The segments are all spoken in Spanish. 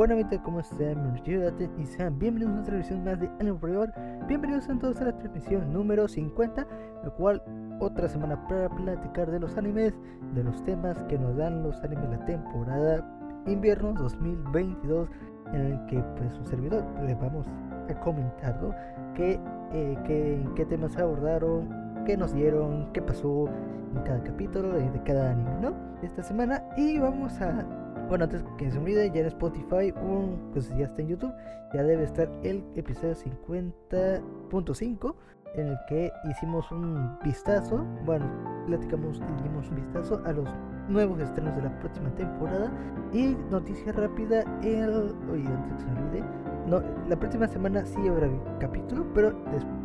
Buenamente, ¿cómo están? Y sean bienvenidos a una transmisión más de Anime Forever. Bienvenidos a todos a la transmisión número 50, la cual otra semana para platicar de los animes, de los temas que nos dan los animes la temporada invierno 2022, en el que pues su servidor les vamos a comentar, ¿no? ¿Qué, eh, qué, qué temas abordaron, qué nos dieron, qué pasó en cada capítulo de cada anime, ¿no? Esta semana y vamos a bueno, antes que se olvide, ya en Spotify, pues ya está en YouTube, ya debe estar el episodio 50.5 en el que hicimos un vistazo, bueno, platicamos y dimos un vistazo a los nuevos estrenos de la próxima temporada y noticia rápida, el, oye, antes que se olvide, no, la próxima semana sí habrá capítulo, pero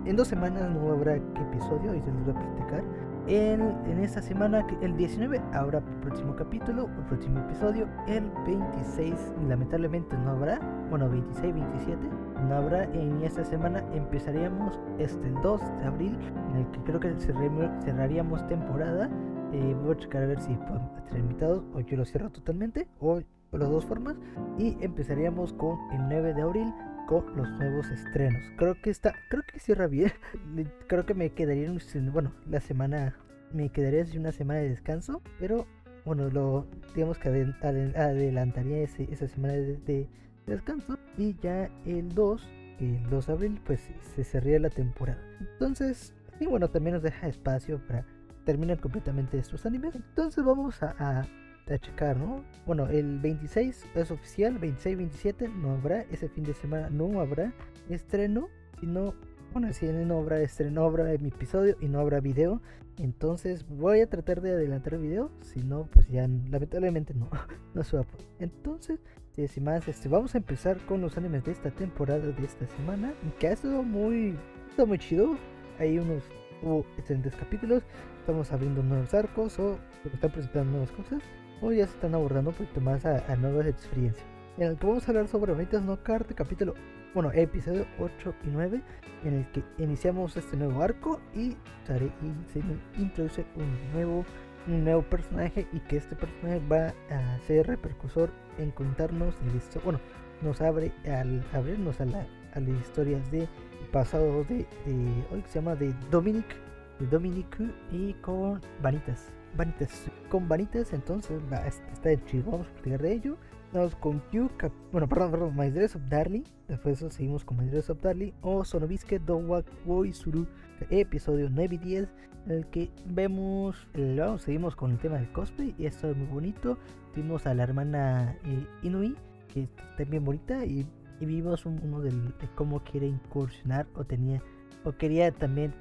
en dos semanas no habrá episodio y se les voy a platicar. En, en, esta semana, el 19, habrá próximo capítulo, el próximo episodio. El 26, lamentablemente no habrá. Bueno, 26, 27, no habrá. En esta semana empezaríamos este, el 2 de abril, en el que creo que cerraríamos temporada. Eh, voy a checar a ver si podemos tener invitados o yo lo cierro totalmente, o, o las dos formas. Y empezaríamos con el 9 de abril los nuevos estrenos. Creo que está, creo que cierra bien. creo que me quedaría, bueno, la semana, me quedaría una semana de descanso, pero bueno, lo digamos que adelantaría ese, esa semana de, descanso y ya el 2, el 2 de abril, pues se cerraría la temporada. Entonces, y bueno, también nos deja espacio para terminar completamente estos animes. Entonces vamos a checar, ¿no? Bueno, el 26 es oficial, 26-27 no habrá, ese fin de semana no habrá estreno, sino, bueno, si no habrá estreno, no habrá mi episodio y no habrá video, entonces voy a tratar de adelantar el video, si no, pues ya lamentablemente no, no se va a poder. Entonces, sin más, este, vamos a empezar con los animes de esta temporada, de esta semana, que ha estado muy, está muy chido, hay unos, hubo excelentes capítulos, estamos abriendo nuevos arcos o están presentando nuevas cosas o ya se están abordando un poquito más a, nuevas experiencias. En el que vamos a hablar sobre Vanitas No Carte, capítulo, bueno, episodio 8 y 9, en el que iniciamos este nuevo arco y, se introduce un nuevo, un nuevo personaje y que este personaje va a ser repercusor en contarnos el bueno, nos abre al abrirnos a, la, a las historias de pasado de, de hoy que se llama de Dominic, de Dominic y con Vanitas vanitas. Con vanitas, entonces está chido. Vamos a platicar de ello. Vamos con Q, bueno, perdón, perdón, My Dress of Darling. Después eso seguimos con My Dress of Darling. O Sonobisque Dowak Woi Suru, episodio 9 y 10. En el que vemos, vamos, seguimos con el tema del cosplay. Y esto es muy bonito. Vimos a la hermana eh, Inui, que está bien bonita. Y, vimos uno de cómo quiere incursionar o tenía, o quería también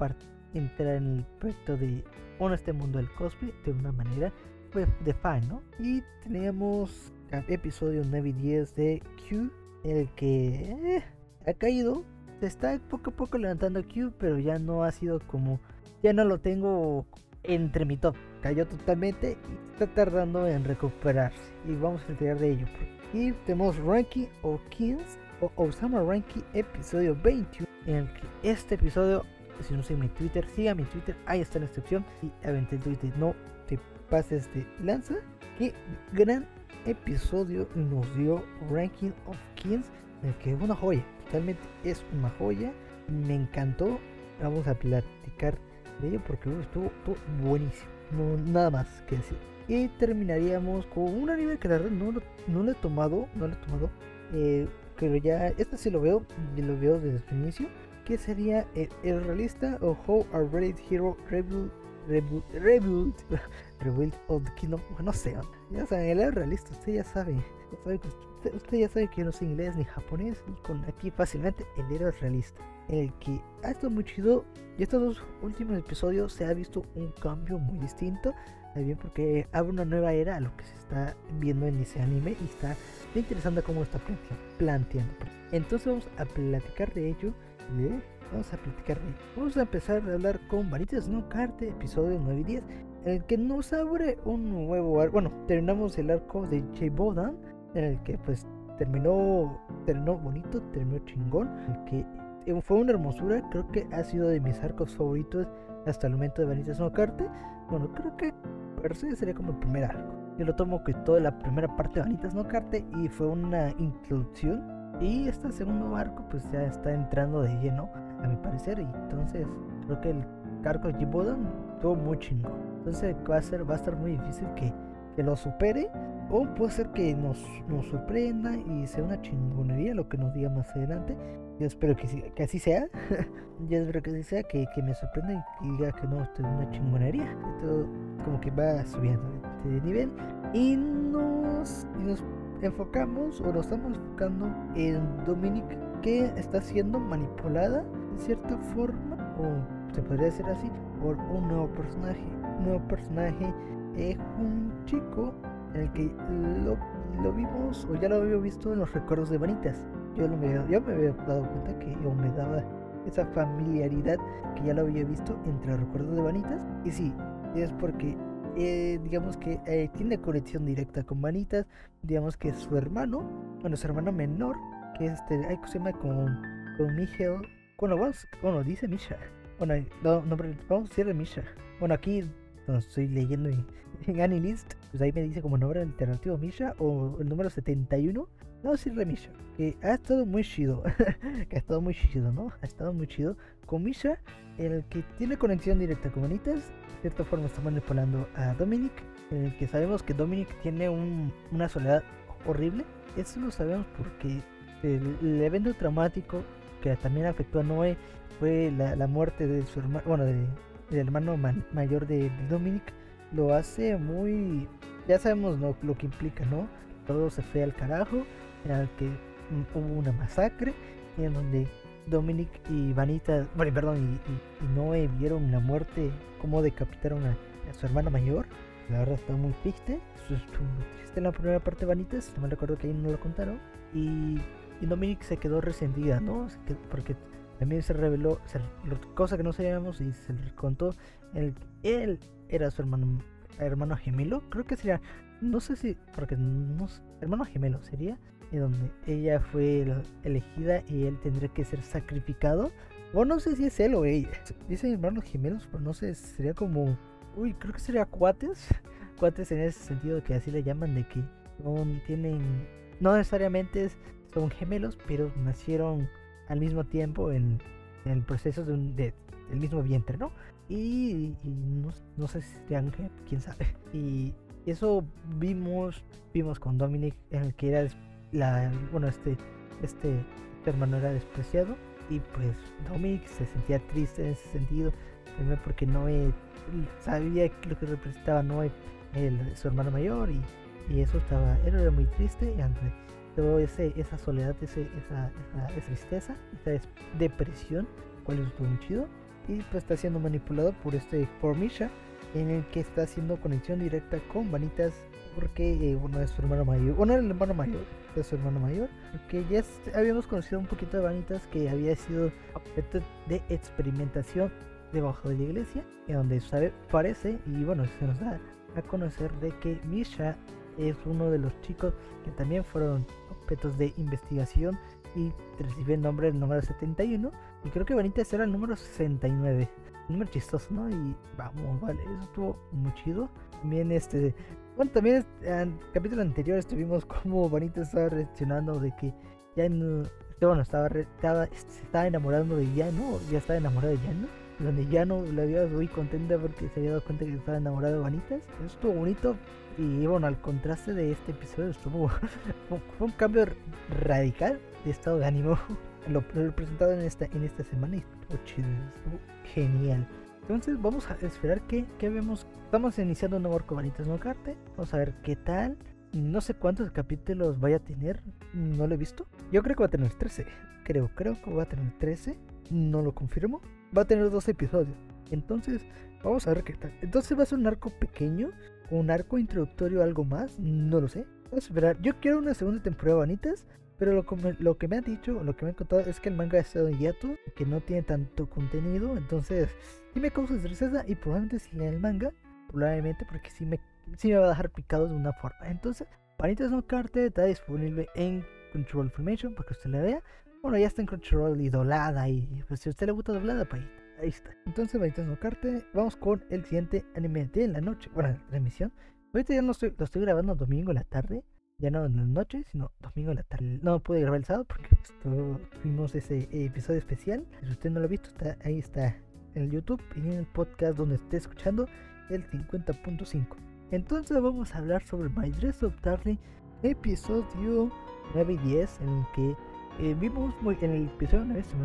entrar en el proyecto de en este mundo del cosplay de una manera pues, de fan, ¿no? Y teníamos episodio 9 y 10 de Q, el que eh, ha caído. Se está poco a poco levantando Q, pero ya no ha sido como. Ya no lo tengo entre mi top. Cayó totalmente y está tardando en recuperarse. Y vamos a enterar de ello. Y tenemos Ranking of Kings o Osama Ranking episodio 21. En el que este episodio si no sé mi Twitter, siga mi Twitter, ahí está la descripción. Y aventé el Twitter, no te pases de lanza. Qué gran episodio nos dio Ranking of Kings, que es una joya, totalmente es una joya. Me encantó. Vamos a platicar de ello porque estuvo, estuvo buenísimo. No, nada más que decir. Y terminaríamos con un anime que la verdad no no lo he tomado, no lo he tomado. Eh, pero ya, este sí lo veo, lo veo desde el inicio ¿Qué sería el, realista o How a Great Hero Rebuild Rebuild Rebuild of the Kingdom? No sé, ya saben, el realista, usted ya sabe, usted, ya sabe que yo no sé inglés ni japonés y con aquí fácilmente el héroe realista. El que ha estado muy chido y estos dos últimos episodios se ha visto un cambio muy distinto. Bien, porque abre una nueva era a lo que se está viendo en ese anime y está interesante cómo está planteando. Entonces vamos a platicar de ello vamos a platicar Vamos a empezar a hablar con Vanitas No Carte, episodio 9 y 10, en el que nos abre un nuevo arco. Bueno, terminamos el arco de J. Bodan, en el que pues terminó, terminó bonito, terminó chingón, el que eh, fue una hermosura, creo que ha sido de mis arcos favoritos hasta el momento de Vanitas No Carte. Bueno, creo que per se sería como el primer arco. yo lo tomo que toda la primera parte de Vanitas no Carte y fue una introducción. Y este segundo arco pues ya está entrando de lleno, a mi parecer. Y entonces creo que el arco de Jibodan estuvo muy chingo. Entonces va a, ser, va a estar muy difícil que, que lo supere. O puede ser que nos, nos sorprenda y sea una chingonería lo que nos diga más adelante. Yo espero que, que así sea. Yo espero que así sea, que, que, me sorprenda y diga que no, esto es una chingonería. Todo como que va subiendo de nivel. Y nos, y nos enfocamos o nos estamos enfocando en Dominic que está siendo manipulada de cierta forma o se podría decir así por un nuevo personaje. Un nuevo personaje es un chico en el que lo, lo, vimos o ya lo había visto en los recuerdos de Vanitas yo, lo me, yo me había dado cuenta que yo me daba esa familiaridad que ya lo había visto entre los recuerdos de Vanitas y sí es porque eh, digamos que eh, tiene conexión directa con Vanitas, digamos que su hermano, bueno, su hermano menor, que este, hay que se llama con, con Miguel, bueno, vamos, bueno, dice Misha, bueno, no, vamos a decirle Misha, bueno, aquí estoy leyendo en, en Anilist, pues ahí me dice como nombre alternativo Misha o el número 71, no decirle Misha, que ha estado muy chido, que ha estado muy chido, ¿no? Ha estado muy chido con Misha, el que tiene conexión directa con Vanitas cierta forma está manipulando a Dominic, el que sabemos que Dominic tiene una soledad horrible. Eso lo sabemos porque el, evento traumático que también afectó a Noé fue la, muerte de su hermano, bueno, del hermano mayor de, Dominic. Lo hace muy, ya sabemos lo que implica, ¿no? Todo se fue al carajo, en el que hubo una masacre, en donde Dominic y Vanita, bueno, perdón, y, Noé vieron la muerte, cómo decapitaron a, su hermana mayor. La verdad está muy triste. Estuvo muy triste en la primera parte de Vanitas, no me recuerdo que ahí no lo contaron. Y, Dominic se quedó resentida, ¿no? Porque también se reveló, cosa que no sabíamos y se le contó, el, él era su hermano, hermano gemelo. Creo que sería, no sé si, porque no, hermano gemelo sería donde ella fue elegida y él tendría que ser sacrificado. O no sé si es él o ella. Dicen hermanos gemelos, pero no sé, sería como... Uy, creo que sería cuates. Cuates en ese sentido que así le llaman, de que son, tienen... No necesariamente son gemelos, pero nacieron al mismo tiempo en, el proceso de un, del mismo vientre, ¿no? Y, no, no, sé si serían, quién sabe. Y eso vimos, vimos con Dominic, en el que era la, bueno, este, este hermano era despreciado y pues Dominic se sentía triste en ese sentido, también porque Noé sabía lo que representaba Noé, su hermano mayor y, y eso estaba, era muy triste y ante todo ese, esa soledad, ese, esa, esa, tristeza, esa depresión, cual es muy chido. Y pues está siendo manipulado por este por Misha en el que está haciendo conexión directa con Vanitas porque eh, uno es su hermano mayor, era el hermano mayor de su hermano mayor, porque ya habíamos conocido un poquito de Vanitas que había sido objeto de experimentación debajo de la iglesia, en donde sabe, parece, y bueno, se nos da a conocer de que Misha es uno de los chicos que también fueron objetos de investigación y recibe el nombre del número 71 y creo que Vanitas era el número 69 número chistoso no y vamos vale eso estuvo muy chido también este bueno, también en el capítulo anterior estuvimos como Bonita estaba reaccionando de que ya no. Bueno, estaba, estaba, se estaba enamorando de Yano, ya estaba enamorado de Yano. Donde Yano la había muy contenta porque se había dado cuenta que estaba enamorado de Vanitas. Eso estuvo bonito. Y bueno, al contraste de este episodio estuvo. fue un cambio radical de estado de ánimo. Lo, presentado en esta, en esta semana y genial. Entonces vamos a esperar que, que vemos. Estamos iniciando un nuevo arco Vanitas no Carte. Vamos a ver qué tal. No sé cuántos capítulos vaya a tener. No lo he visto. Yo creo que va a tener 13. Creo, creo que va a tener 13. No lo confirmo. Va a tener dos episodios. Entonces, vamos a ver qué tal. Entonces va a ser un arco pequeño. Un arco introductorio, algo más. No lo sé. Vamos a esperar. Yo quiero una segunda temporada de Vanitas. Pero lo, que me han dicho, lo que me han contado es que el manga ha en hiato, que no tiene tanto contenido, entonces sí me causa tristeza y probablemente si lea el manga, probablemente porque sí me, sí me va a dejar picado de una forma. Entonces, Panitas no Carte está disponible en Control Information para que usted la vea. Bueno, ya está en Crunchyroll y doblada y pues si usted le gusta doblada, pues ahí está. Entonces, Panitas no Carte, vamos con el siguiente anime de la noche, bueno, la transmisión Ahorita ya no estoy, lo estoy grabando domingo en la tarde, ya no en la noche, sino domingo en la tarde. No pude grabar el sábado porque tuvimos ese episodio especial. Si usted no lo ha visto, está, ahí está en el YouTube y en el podcast donde esté escuchando el 50.5. Entonces vamos a hablar sobre My Dress of Darling, episodio 9 y 10, en el que eh, vimos, en el episodio 9, si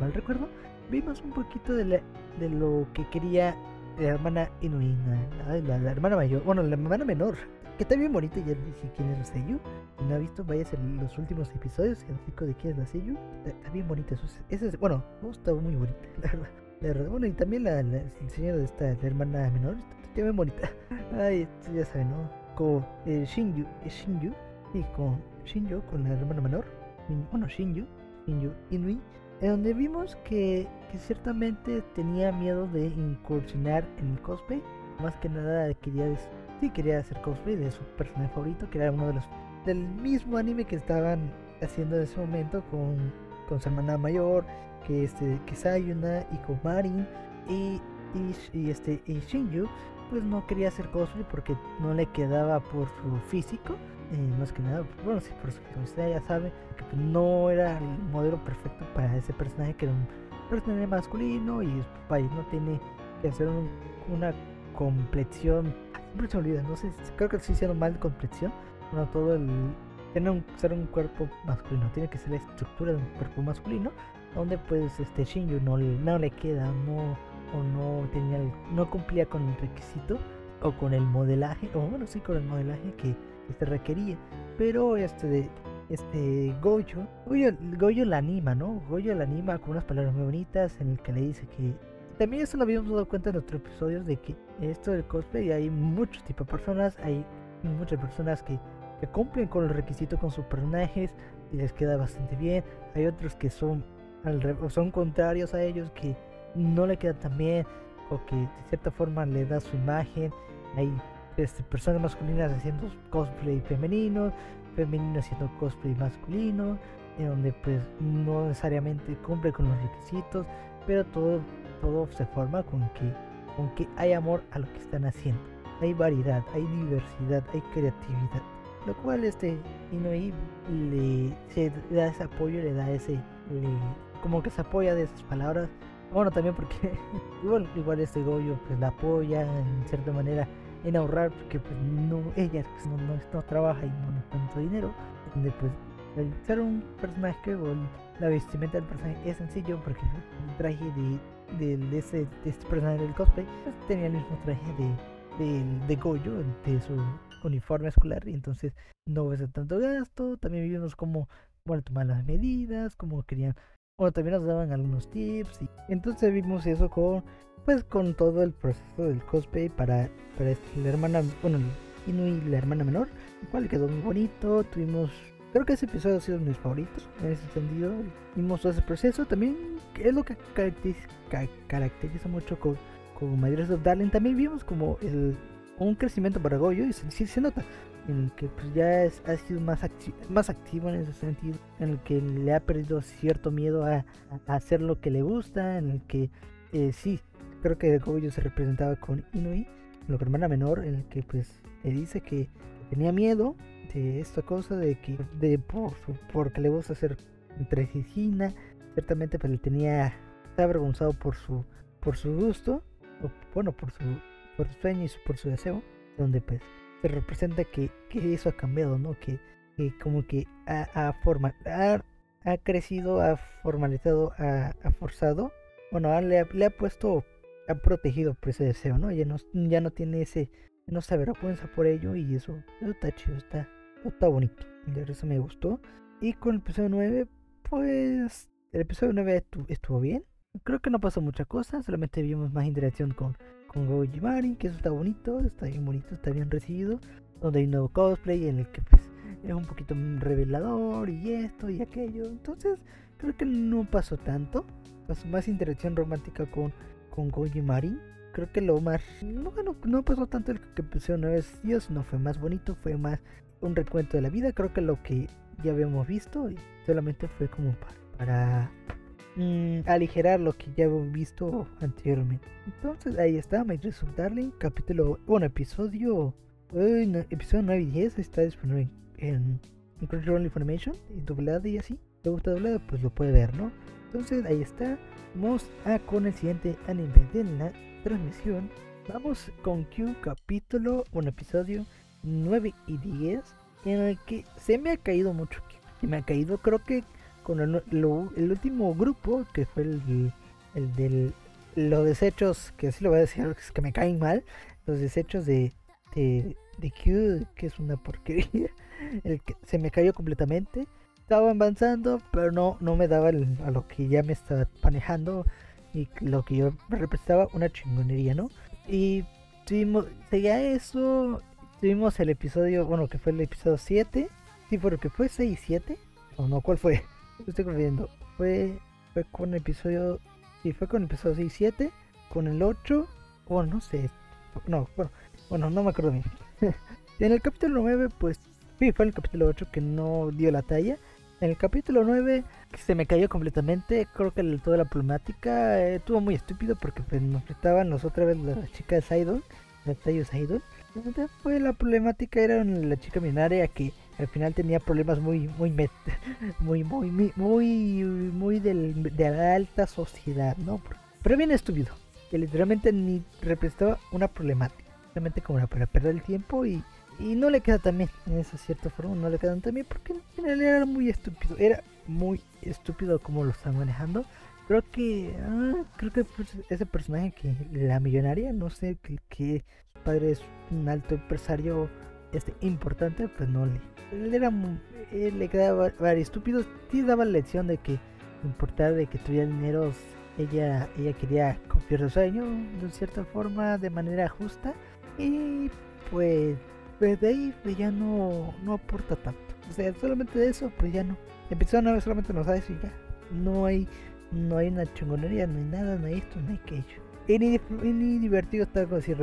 mal, recuerdo, vimos un poquito de, la, de lo que quería la hermana Inuina, la, la, hermana mayor, bueno, la hermana menor, que está bien bonita, ya dije quién es la Seiyu. No ha visto, vaya a los últimos episodios, el chico de quién es la Seiyu. Está, bien bonita, eso es, bueno, gusta muy bonita, la verdad. La verdad. Bueno, y también la, la, de esta la hermana menor, está, bien bonita. Ay, ya saben, ¿no? Con eh, Shinju, eh, Shinju, y con Shinju, con la hermana menor, bueno, Shinju, Shinju Inui en donde vimos que, que, ciertamente tenía miedo de incursionar en el cosplay. Más que nada quería, sí, quería hacer cosplay de su personaje favorito, que era uno de los del mismo anime que estaban haciendo en ese momento con, con su hermana mayor, que este que Sayuna y con Marin y, y, este y Shinju pues no quería hacer cosplay porque no le quedaba por su físico eh, más que nada, bueno, sí, por supuesto, usted ya sabe que pues, no era el modelo perfecto para ese personaje que era un personaje masculino y país no tiene que hacer una complexión. Siempre se olvida, no sé, creo que estoy diciendo mal complexión. No todo el. Tiene un, ser un cuerpo masculino, tiene que ser la estructura de un cuerpo masculino, donde pues este Shinju no, no le queda, no, o no tenía, no cumplía con el requisito o con el modelaje, o bueno, sí, con el modelaje que se requería. Pero este, este Goyo, Goyo, Goyo la anima, ¿no? Goyo la anima con unas palabras muy bonitas en el que le dice que también eso lo habíamos dado cuenta en otros episodios de que esto del cosplay hay muchos tipos de personas, hay muchas personas que, que cumplen con los requisitos con sus personajes y les queda bastante bien, hay otros que son son contrarios a ellos que no le queda tan bien o que de cierta forma le da su imagen, hay este, personas masculinas haciendo cosplay femenino, femenino haciendo cosplay masculino, en donde pues no necesariamente cumple con los requisitos, pero todo, todo se forma con que, con que hay amor a lo que están haciendo. Hay variedad, hay diversidad, hay creatividad. Lo cual este Inoi le, se da ese apoyo, le da ese, como que se apoya de esas palabras. Bueno, también porque igual, igual este Goyo pues la apoya en cierta manera en ahorrar porque pues no ella no, no, trabaja y no, no tanto dinero donde pues el ser un personaje o la vestimenta del personaje es sencillo porque el traje de, de, ese, de este personaje del cosplay pues, tenía el mismo traje de, de, de Goyo de su uniforme escolar y entonces no ves tanto gasto. También vivimos como bueno tomar las medidas como querían bueno también nos daban algunos tips y entonces vimos eso con pues con todo el proceso del cosplay para, para este, la hermana, bueno, Inui, la hermana menor, el cual quedó muy bonito, tuvimos, creo que ese episodio ha sido de mis favoritos, en ese sentido, vimos todo ese proceso, también es lo que caracteriza, mucho con, con My of Darling, también vimos como el, un crecimiento para Goyo y sí se, nota, en el que pues ya ha sido más, más activo en ese sentido, en el que le ha perdido cierto miedo a, hacer lo que le gusta, en el que eh, sí, creo que Goyo se representaba con Inui, la hermana menor, en el que pues le dice que tenía miedo de esta cosa, de que de por su, porque le gusta hacer entrejicina, ciertamente pues le tenía, estaba avergonzado por su, por su gusto, o, bueno, por su, por su sueño y por su deseo, donde pues se representa que, que eso ha cambiado, ¿no? Que, que como que ha, forma, ha, ha, crecido, ha formalizado, ha, ha forzado, bueno, le, le ha puesto ha protegido por ese deseo, ¿no? Ya no, ya no tiene ese, no se avergüenza por ello y eso, está chido, está, está bonito. De eso me gustó. Y con el episodio 9, pues el episodio 9 estuvo, bien. Creo que no pasó mucha cosa, solamente vimos más interacción con, con Goji Mari, que eso está bonito, está bien bonito, está bien recibido. Donde hay un nuevo cosplay en el que pues es un poquito revelador y esto y aquello. Entonces creo que no pasó tanto. Pasó más interacción romántica con con Goji Marin. Creo que lo más. No, no, pasó tanto el que una vez Dios, no fue más bonito, fue más un recuento de la vida. Creo que lo que ya habíamos visto solamente fue como para, mm, aligerar lo que ya habíamos visto anteriormente. Entonces ahí está, My Dress Darling, capítulo, bueno, episodio episodio 9 y 10 está disponible en, Crunchyroll Information y doblada y así. Te gusta doblada, pues lo puede ver, ¿no? Entonces ahí está. Vamos a con el siguiente anime de la transmisión. Vamos con Q capítulo, un episodio 9 y 10 en el que se me ha caído mucho. Me ha caído creo que con el, el último grupo que fue el, el del los desechos, que así lo voy a decir, que me caen mal, los desechos de, de, de Q, que es una porquería, el que se me cayó completamente. Estaba avanzando, pero no, no me daba a lo que ya me estaba manejando y lo que yo representaba una chingonería, ¿no? Y seguía eso, tuvimos el episodio, bueno, que fue el episodio 7, sí, fue lo que fue 6 y 7, o no, ¿cuál fue? Estoy confundiendo, fue, fue con el episodio y fue con el episodio 6 7, con el 8, o no sé, no, bueno, bueno, no me acuerdo bien. en el capítulo 9, pues, sí, fue el capítulo 8 que no dio la talla. En el capítulo 9 se me cayó completamente, creo que toda la problemática eh, estuvo muy estúpido porque pues, nos enfrentaban los otra vez las chicas Sidon, las Tayos Sidon. Fue la problemática era la chica binaria que al final tenía problemas muy muy muy muy muy muy, muy del, de la alta sociedad, ¿no? Pero bien estúpido, que literalmente ni representaba una problemática, simplemente como para perder el tiempo y, y no le queda también, en esa cierta forma no le quedan también porque en era muy estúpido, era muy estúpido como lo están manejando. Creo que ah, creo que pues, ese personaje que la millonaria, no sé que, que padre es un alto empresario este importante, pues no le él era él le quedaba varios estúpidos sí daba la lección de que importar de que tuviera dinero ella ella quería cumplir su sueño de cierta forma de manera justa y pues, pues de ahí pues ya no no aporta tanto. O sea solamente de eso pues ya no. Empezó a no solamente nos sabe y ya. No hay no hay una chingonería no hay nada no hay esto no hay aquello y ni, ni divertido estar con decir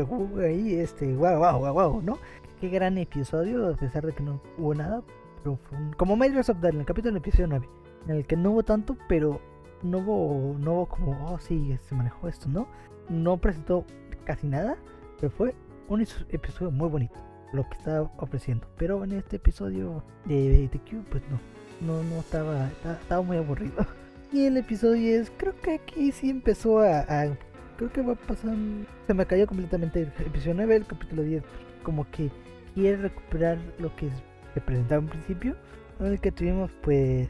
ahí este wow wow wow wow no qué gran episodio, a pesar de que no hubo nada. Pero fue un, como Microsoft en el capítulo del episodio 9, en el que no hubo tanto, pero no hubo, no hubo como, oh sí, se manejó esto, ¿no? No presentó casi nada, pero fue un episodio muy bonito, lo que estaba ofreciendo. Pero en este episodio de, The Q, pues no, no, no estaba, estaba, muy aburrido. Y el episodio es, creo que aquí sí empezó a, a creo que va pasar, se me cayó completamente el episodio 9, el capítulo 10, como que quiere recuperar lo que se presentaba en principio. El que tuvimos, pues.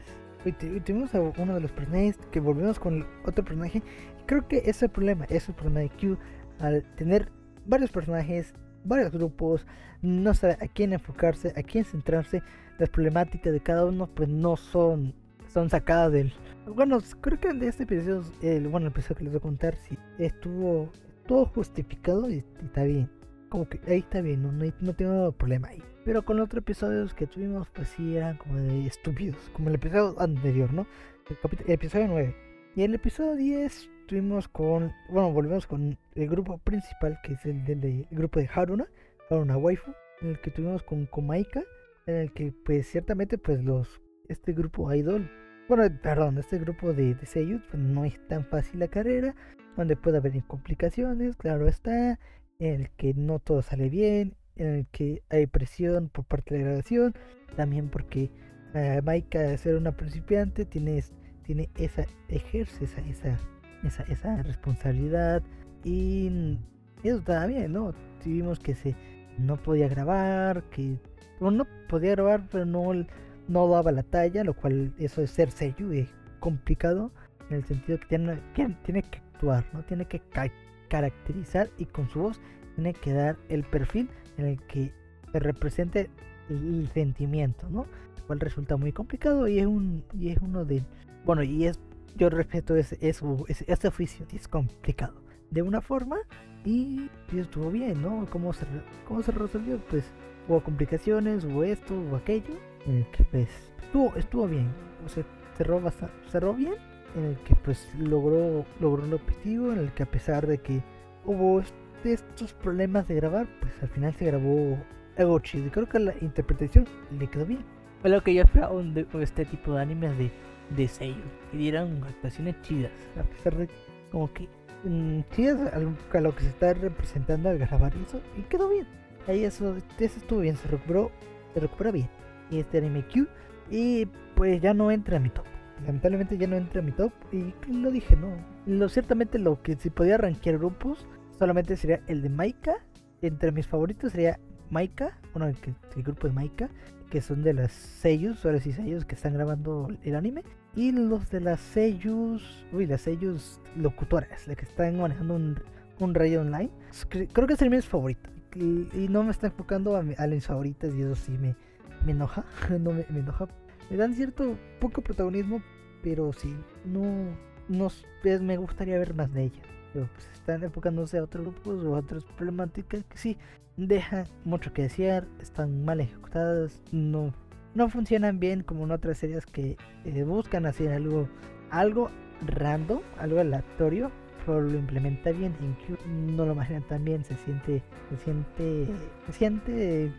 Tuvimos a uno de los personajes que volvimos con otro personaje. Creo que ese es el problema, ese es el problema de Q. Al tener varios personajes, varios grupos, no sabe a quién enfocarse, a quién centrarse. Las problemáticas de cada uno, pues no son, son sacadas del. Bueno, creo que de este episodio, el, bueno, el episodio que les voy a contar, si estuvo todo justificado y está bien como que ahí está bien, no, no, tengo problema ahí. Pero con los otros episodios que tuvimos, pues sí eran como de estúpidos, como el episodio anterior, ¿no? El, episodio 9. Y el episodio 10 tuvimos con, bueno, volvemos con el grupo principal, que es el del grupo de Haruna, Haruna Waifu, en el que tuvimos con Komaika, en el que pues ciertamente pues los, este grupo idol, bueno, perdón, este grupo de, de Seiyuu, pues no es tan fácil la carrera, donde puede haber complicaciones, claro está, en el que no todo sale bien, en el que hay presión por parte de la grabación, también porque uh, Maika, de ser una principiante, tiene, tiene esa, ejerce esa, esa, esa, esa responsabilidad y eso estaba bien, ¿no? Tuvimos que se no podía grabar, que no podía grabar, pero no, no daba la talla, lo cual eso de ser sello es complicado en el sentido que tiene, tiene que actuar, ¿no? Tiene que caracterizar y con su voz tiene que dar el perfil en el que se represente el, sentimiento, ¿no? Lo cual resulta muy complicado y es un y es uno de bueno y es yo respeto ese, oficio es complicado de una forma y, estuvo bien, ¿no? ¿Cómo se, ¿Cómo se resolvió? Pues hubo complicaciones, hubo esto, hubo aquello, en el que pues estuvo, estuvo bien, o sea, cerró, bastante, cerró bien en el que pues logró, logró un objetivo, en el que a pesar de que hubo estos problemas de grabar, pues al final se grabó algo chido. Y creo que la interpretación le quedó bien. Fue lo que yo esperaba de este tipo de animes de, de sello, que dieran actuaciones chidas, a pesar de como que mm, chidas a lo, que se está representando al grabar eso, y quedó bien. ahí eso, eso estuvo bien, se recuperó, se recupera bien. Y este anime Q, y pues ya no entra a mi top. Lamentablemente ya no entra a mi top, y lo dije, no. Lo, ciertamente lo que si podía arranquear grupos, solamente sería el de Maika. Entre mis favoritos sería Maika, bueno, el, el grupo de Maika, que son de las sellos, ahora sí sellos que están grabando el anime. Y los de las sellos, uy, las sellos locutoras, las que están manejando un, un radio online. Creo que el mis favorito. Y, no me está enfocando a, a favoritas y eso sí me, me enoja. no me, me, enoja. Me dan cierto poco protagonismo, pero sí, no, no me gustaría ver más de ella. Pero pues están enfocándose a otros grupos o a otras problemáticas que sí, deja mucho que desear, están mal ejecutadas, no, no funcionan bien como en otras series que eh, buscan hacer algo, algo random, algo aleatorio, pero lo implementa bien. En no lo imaginan tan bien, se siente, se siente, se siente,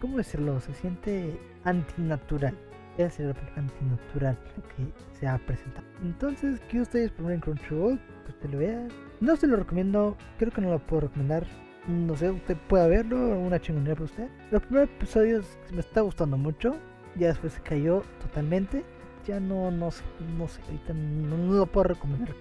¿cómo decirlo? Se siente antinatural. Ser la antinatural que se ha presentado. Entonces, que ustedes ponen Crunchyroll, que usted lo vea. No se lo recomiendo, creo que no lo puedo recomendar no sé, usted puede verlo, una chingonera para usted. Los primeros episodios me está gustando mucho, ya después se cayó totalmente. Ya no, no sé, no sé, ahorita no, lo puedo recomendar.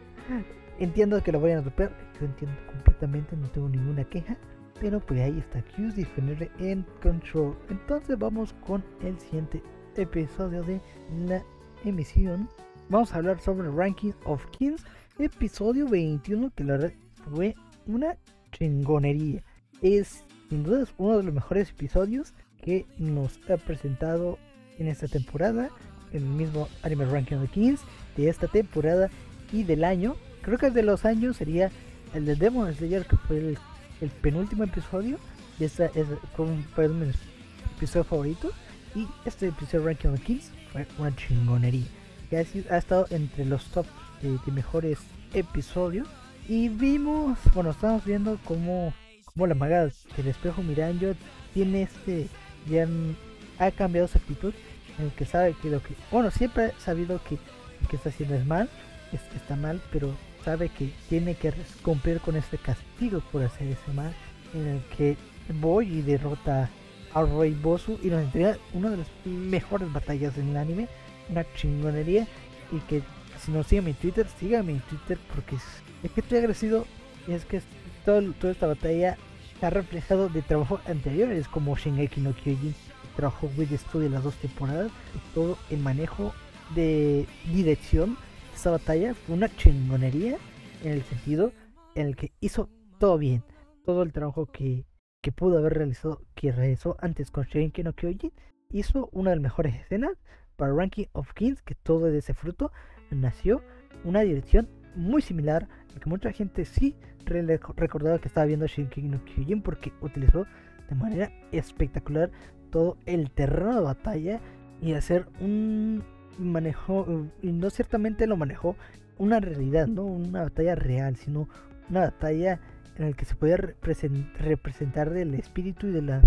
Entiendo que lo vayan a romper, yo entiendo completamente, no tengo ninguna queja. Pero pues ahí está Q's disponible en Control. Entonces vamos con el siguiente episodio de la emisión. Vamos a hablar sobre Ranking of Kings, episodio 21, que la verdad fue una chingonería. Es sin duda uno de los mejores episodios que nos ha presentado en esta temporada. El mismo Anime Ranking of Kings de esta temporada y del año. Creo que el de los años sería el de Demon Slayer, que fue el, penúltimo episodio. Y esta es fue mi episodio favorito. Y este episodio Ranking of the Kings fue una chingonería. Que ha, estado entre los top de mejores episodios y vimos, bueno, estamos viendo cómo, cómo la maga del espejo Miranjo tiene este, ya ha cambiado su actitud en el que sabe que lo que, bueno, siempre ha sabido que lo que está haciendo es mal, es, está mal, pero sabe que tiene que cumplir con este castigo por hacer ese mal, en el que voy y derrota a Roy Bosu y nos entrega una de las mejores batallas en el anime, una chingonería y que si no sigue mi Twitter, sígame en Twitter porque es, que estoy agradecido y es que todo, toda esta batalla ha reflejado de trabajo anteriores como Shingeki no Kyojin, trabajó with Studio las dos temporadas, todo el manejo de dirección de esta batalla fue una chingonería en el sentido en el que hizo todo bien, todo el trabajo que, que pudo haber realizado, que realizó antes con Shingeki no Kyojin, hizo una de las mejores escenas para Ranking of Kings, que todo de ese fruto nació una dirección muy similar, que mucha gente sí recordaba que estaba viendo Shinkeki no Kyojin porque utilizó de manera espectacular todo el terreno de batalla y hacer un manejo, y no ciertamente lo manejó una realidad, no una batalla real, sino una batalla en la que se podía representar del espíritu y de la,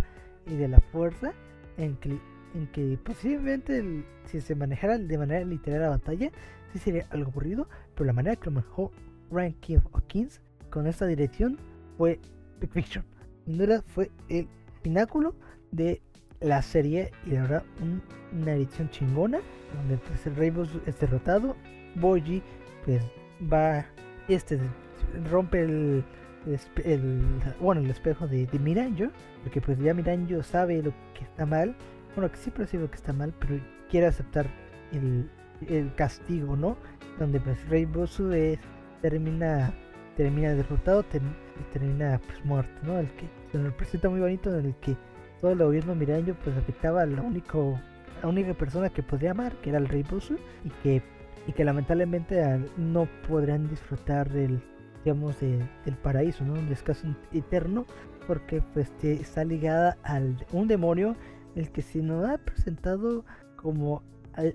y de la fuerza en que, en que posiblemente si se manejara de manera literal la batalla, sería algo aburrido, pero la manera que lo manejó Ranking of Kings con esta dirección fue Big Fiction. Sin duda fue el pináculo de la serie y la verdad una edición chingona donde pues, el Rainbow es derrotado, Boji pues va este rompe el, bueno el espejo de, de Miranjo porque pues ya Miranjo sabe lo que está mal bueno que sí percibe lo que está mal pero quiere aceptar el, el castigo, ¿no? Donde pues Bosu es, termina termina derrotado, y termina pues muerto, ¿no? El que se nos presenta muy bonito en el que todo el gobierno Miranjo pues afectaba a la único la única persona que podría amar, que era el Rey Bosu, y que y que lamentablemente no podrán disfrutar del digamos del paraíso, ¿no? Un descanso eterno porque pues está ligada al un demonio el que se nos ha presentado como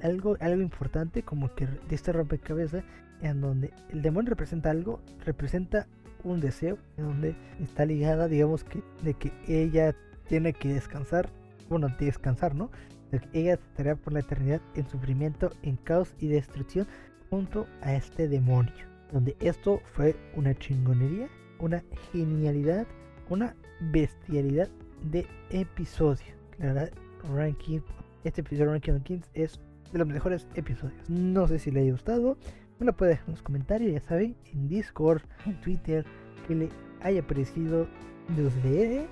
algo, algo importante como que de este rompecabezas en donde el demonio representa algo, representa un deseo, en donde está ligada, digamos que, de que ella tiene que descansar, bueno, descansar, ¿no? Ella estará por la eternidad en sufrimiento, en caos y destrucción junto a este demonio. Donde esto fue una chingonería, una genialidad, una bestialidad de episodio. La verdad, Ranking, este episodio Ranking Kings es de los mejores episodios. No sé si le haya gustado. Me lo puede dejar en los comentarios, ya saben, en Discord, en Twitter, que le haya parecido. Los leeré.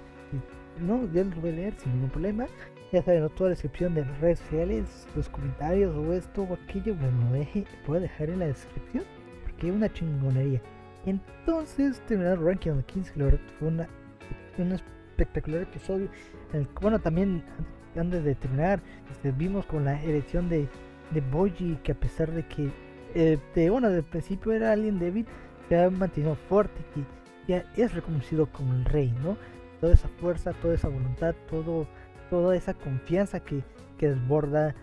No, yo los voy a leer sin ningún problema. Ya saben, toda la descripción de las redes sociales, los comentarios o esto o aquello, pues lo deje, puedo dejar en la descripción. Porque es una chingonería. Entonces, terminar Ranking on the Kings, que la verdad fue una, un espectacular episodio. bueno, también antes de terminar, este, vimos con la elección de, de Boji, que a pesar de que, eh, de, bueno, principio era alguien débil, se ha mantenido fuerte y ya es reconocido como el rey, ¿no? Toda esa fuerza, toda esa voluntad, todo, toda esa confianza que, que desborda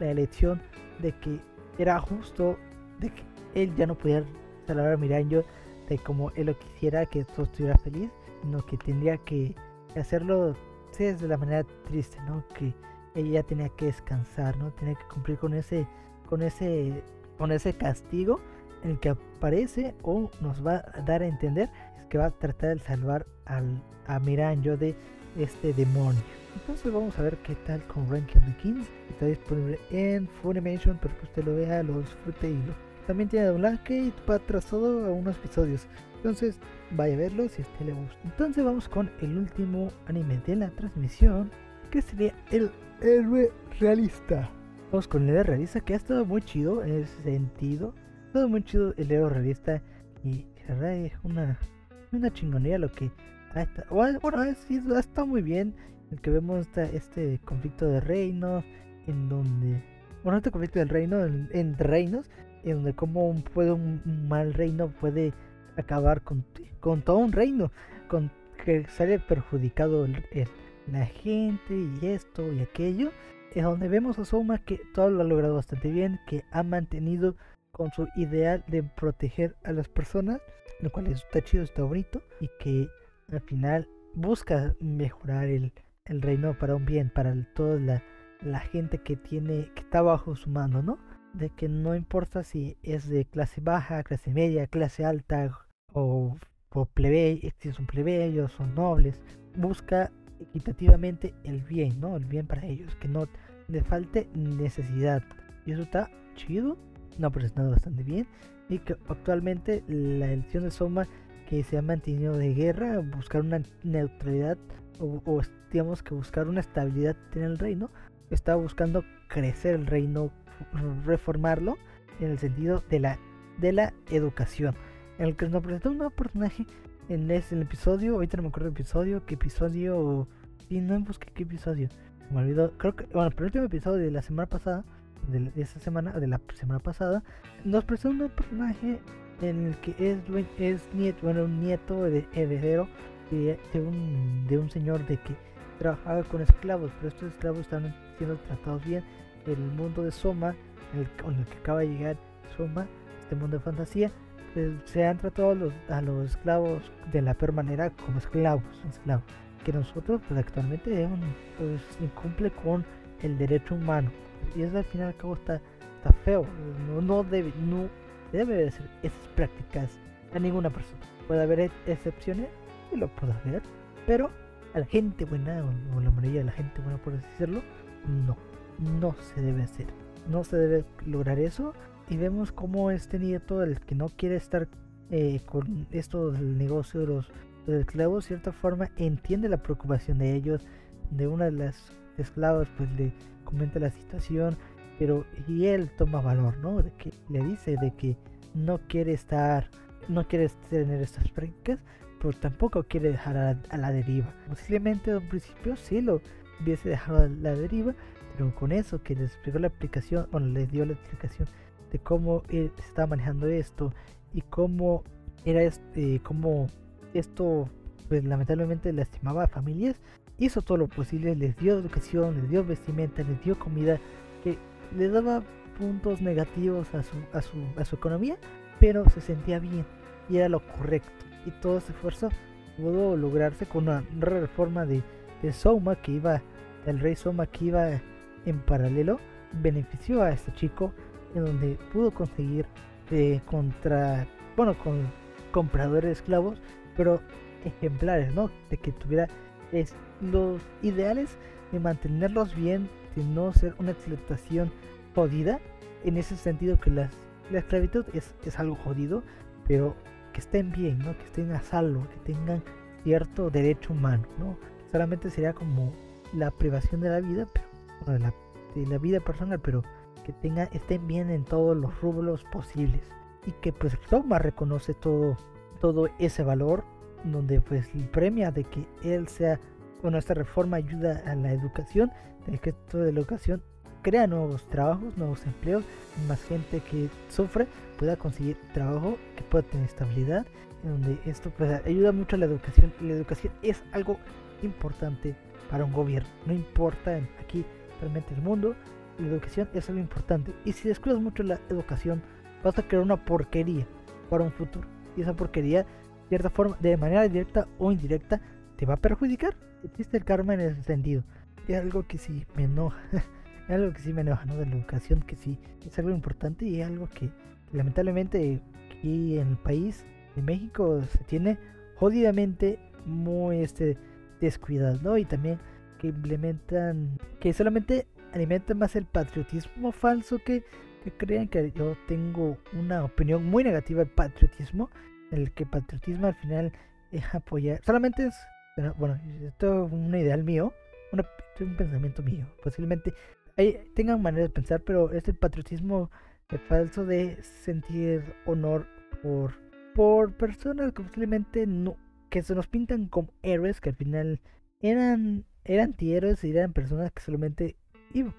la elección de que era justo, de que él ya no podía salvar a Miranjo de como él lo quisiera, que todo estuviera feliz, sino que tendría que hacerlo de la manera triste, ¿no? Que ella tenía que descansar, ¿no? Tenía que cumplir con ese, con ese, con ese castigo en el que aparece o nos va a dar a entender que va a tratar de salvar al, a Miranjo de este demonio. Entonces vamos a ver qué tal con Ranking of the Kings. Está disponible en Funimation para que usted lo vea, lo disfrute y lo también tiene doblaje y va todo a unos episodios. Entonces vaya a verlo si a usted le gusta. Entonces vamos con el último anime de la transmisión. Que sería el héroe realista. Vamos con el héroe realista que ha estado muy chido en ese sentido. Ha muy chido el héroe realista. Y la verdad es una, una chingonía lo que ha estado. Bueno, ha, estado muy bien. El que vemos este conflicto de reinos. En donde. Bueno, este conflicto del reino. entre reinos en donde como puede un, mal reino puede acabar con, con todo un reino, con que sale perjudicado la gente y esto y aquello, es donde vemos a Soma que todo lo ha logrado bastante bien, que ha mantenido con su ideal de proteger a las personas, lo cual está chido, está bonito, y que al final busca mejorar el, el reino para un bien, para toda la, la gente que tiene, que está bajo su mando, ¿no? de que no importa si es de clase baja, clase media, clase alta o, o plebeyo, si son plebeyos, son nobles, busca equitativamente el bien, ¿no? El bien para ellos, que no le falte necesidad. Y eso está chido, no presentado bastante bien. Y que actualmente la elección de Soma que se ha mantenido de guerra, buscar una neutralidad o, digamos que buscar una estabilidad en el reino, está buscando crecer el reino reformarlo en el sentido de la, de la educación. En el que nos presentó un nuevo personaje en ese episodio, ahorita no me acuerdo el episodio, qué episodio, y no busqué qué episodio, me olvidó, creo que, bueno, el último episodio de la semana pasada, de, esa semana, de la semana pasada, nos presentó un personaje en el que es, es nieto, bueno, un nieto heredero de, de, un, de un señor de que trabajaba con esclavos, pero estos esclavos están siendo tratados bien. El mundo de Soma, con el que acaba de llegar Soma, este mundo de fantasía, pues, se han tratado a los, los esclavos de la peor manera como esclavos, esclavos que nosotros pues actualmente pues, incumple con el derecho humano y eso al final y al cabo está, está feo no, no debe no debe de ser esas prácticas a ninguna persona puede haber excepciones y lo puede haber pero a la gente buena o la mayoría de la gente buena por decirlo no no se debe hacer. No se debe lograr eso. Y vemos como este nieto, el que no quiere estar eh, con esto del negocio de los, esclavos, de cierta forma entiende la preocupación de ellos. De una de las esclavas, pues le comenta la situación, pero y él toma valor, ¿no? De que le dice de que no quiere estar, no quiere tener estas prácticas, pero tampoco quiere dejar a, la deriva. Posiblemente de un principio sí lo hubiese dejado a la deriva, pero con eso que les explicó la aplicación, bueno, les dio la explicación de cómo él estaba manejando esto y cómo era este, cómo esto, pues lamentablemente lastimaba a familias, hizo todo lo posible, les dio educación, les dio vestimenta, les dio comida, que le daba puntos negativos a su, a su, a su economía, pero se sentía bien y era lo correcto. Y todo ese esfuerzo pudo lograrse con una reforma de, de Soma que iba, el rey Soma que iba en paralelo benefició a este chico en donde pudo conseguir eh, contra, bueno, con compradores de esclavos, pero ejemplares, ¿no? De que tuviera es, los ideales de mantenerlos bien, de no ser una explotación jodida, en ese sentido que las, la esclavitud es, es algo jodido, pero que estén bien, ¿no? Que estén a salvo, que tengan cierto derecho humano, ¿no? Solamente sería como la privación de la vida, pero de, la, vida personal, pero que tenga, estén bien en todos los rubros posibles y que pues Toma reconoce todo, todo ese valor donde pues premia de que él sea, bueno, esta reforma ayuda a la educación, de que toda la educación crea nuevos trabajos, nuevos empleos, más gente que sufre pueda conseguir trabajo, que pueda tener estabilidad, donde esto pues ayuda mucho a la educación. La educación es algo importante para un gobierno, no importa aquí realmente el mundo, la educación es algo importante. Y si descuidas mucho la educación, vas a crear una porquería para un futuro. Y esa porquería, de cierta forma, de manera directa o indirecta, te va a perjudicar. Existe el karma en ese sentido. Es algo que sí me enoja. es algo que sí me enoja, ¿no? De la educación, que sí es algo importante y es algo que, lamentablemente aquí en el país de México se tiene jodidamente muy este descuidado, ¿no? Y también que implementan, que solamente alimentan más el patriotismo falso que que crean que yo tengo una opinión muy negativa del patriotismo, en el que patriotismo al final es apoyar, solamente es, bueno, esto es un ideal mío, un pensamiento mío, posiblemente hay, tengan maneras de pensar, pero es el patriotismo falso de sentir honor por, por personas que posiblemente no, que se nos pintan como héroes, que al final eran, eran antihéroes y eran personas que solamente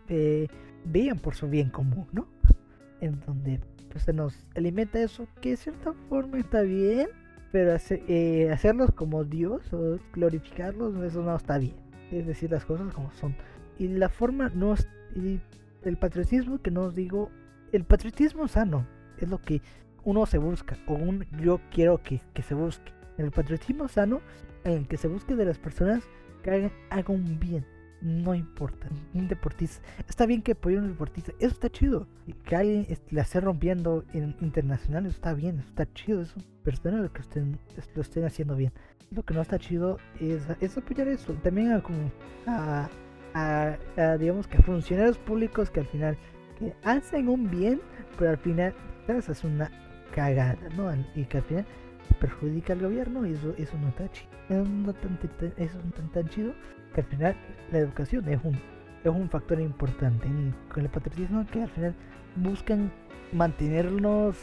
eh, veían por su bien común, ¿no? en donde pues, se nos alimenta eso, que de cierta forma está bien, pero eh, hacerlos como Dios o glorificarlos, eso no está bien. Es decir, las cosas como son. Y la forma no. Y el patriotismo, que no digo. El patriotismo sano es lo que uno se busca, o un yo quiero que, que se busque. El patriotismo sano, en el que se busque de las personas que hagan, hagan un bien no importa. Un deportista. Está bien que apoye a un deportista. Eso está chido. Que alguien la esté rompiendo en internacional. Eso está bien. Eso está chido. Eso. Pero lo que estén, lo estén haciendo bien. Lo que no está chido es, es apoyar eso. También a, como a, a, digamos que a funcionarios públicos que al final que hacen un bien. Pero al final es una cagada. ¿no? Y que al final perjudica al gobierno. Y eso, eso no está chido. Eso no tan, no tan, tan chido que al final la educación es un, es un factor importante con el patriotismo que al final buscan mantenernos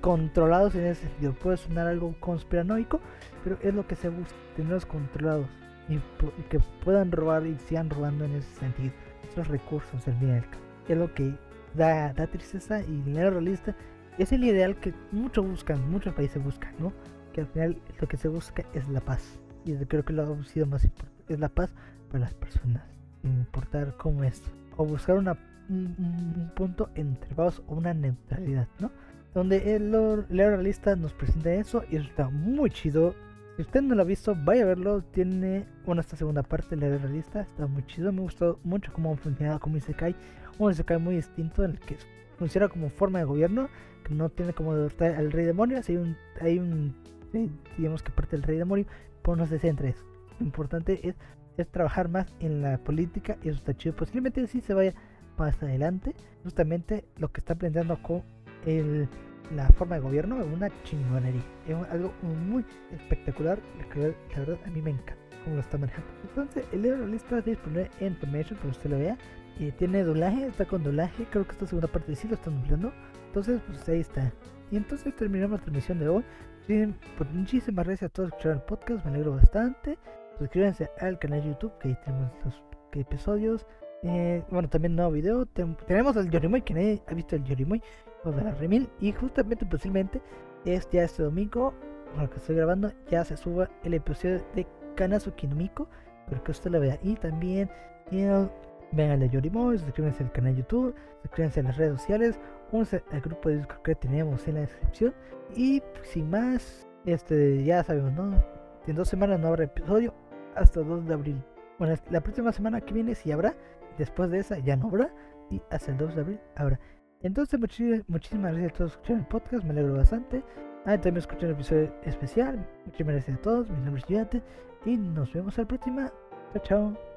controlados en ese sentido. Puede sonar algo conspiranoico, pero es lo que se busca, tenerlos controlados y, que puedan robar y sigan robando en ese sentido. Esos recursos del bien es lo que da, da tristeza y el realista es el ideal que muchos buscan, muchos países buscan, ¿no? Que al final lo que se busca es la paz. Y creo que lo ha sido más importante es la paz para las personas, importar cómo es, o buscar una, un, punto entre o una neutralidad, ¿no? Donde el, el realista nos presenta eso y está muy chido. Si usted no lo ha visto, vaya a verlo. Tiene, bueno, esta segunda parte del realista está muy chido. Me gustó mucho cómo funciona como Isekai. Un Isekai muy distinto en el que funciona como forma de gobierno, que no tiene como derrotar al rey demonio. Hay un, hay un digamos que parte del rey demonio, pero no se centra importante es, es trabajar más en la política y eso está chido. Posiblemente sí se vaya más adelante. Justamente lo que está aprendiendo con el, la forma de gobierno es una chingonería. Es algo muy espectacular. La verdad a mí me encanta cómo lo está manejando. Entonces el libro está disponible en Formation para que usted lo vea. Y tiene doblaje, está con doblaje. Creo que esta segunda parte sí lo están doblando. Entonces pues ahí está. Y entonces terminamos la transmisión de hoy. Pues, muchísimas gracias a todos por escuchar el podcast. Me alegro bastante suscríbanse al canal de YouTube, que ahí tenemos los episodios. Eh, bueno, también nuevo video. tenemos el Yorimoy, que nadie ha visto el Yorimoy, o de la Remil. Y justamente, posiblemente, es este domingo, lo que estoy grabando, ya se suba el episodio de Kanazuki no Miko, para que usted lo vea. Y también, vean el de Yorimoy, suscríbanse al canal de YouTube, suscríbanse a las redes sociales, únanse al grupo de Discord que tenemos en la descripción. Y sin más, este ya sabemos, ¿no? En dos semanas no habrá episodio, hasta 2 de abril. Bueno, la próxima semana que viene sí habrá. Después de esa ya no habrá. Y hasta el 2 de abril habrá. Entonces, muchísimas gracias a todos por escuchar el podcast. Me alegro bastante. Ah, también escuché un episodio especial. Muchas gracias a todos. Mi nombre es Gigante. Y nos vemos al próxima. Chao, chao.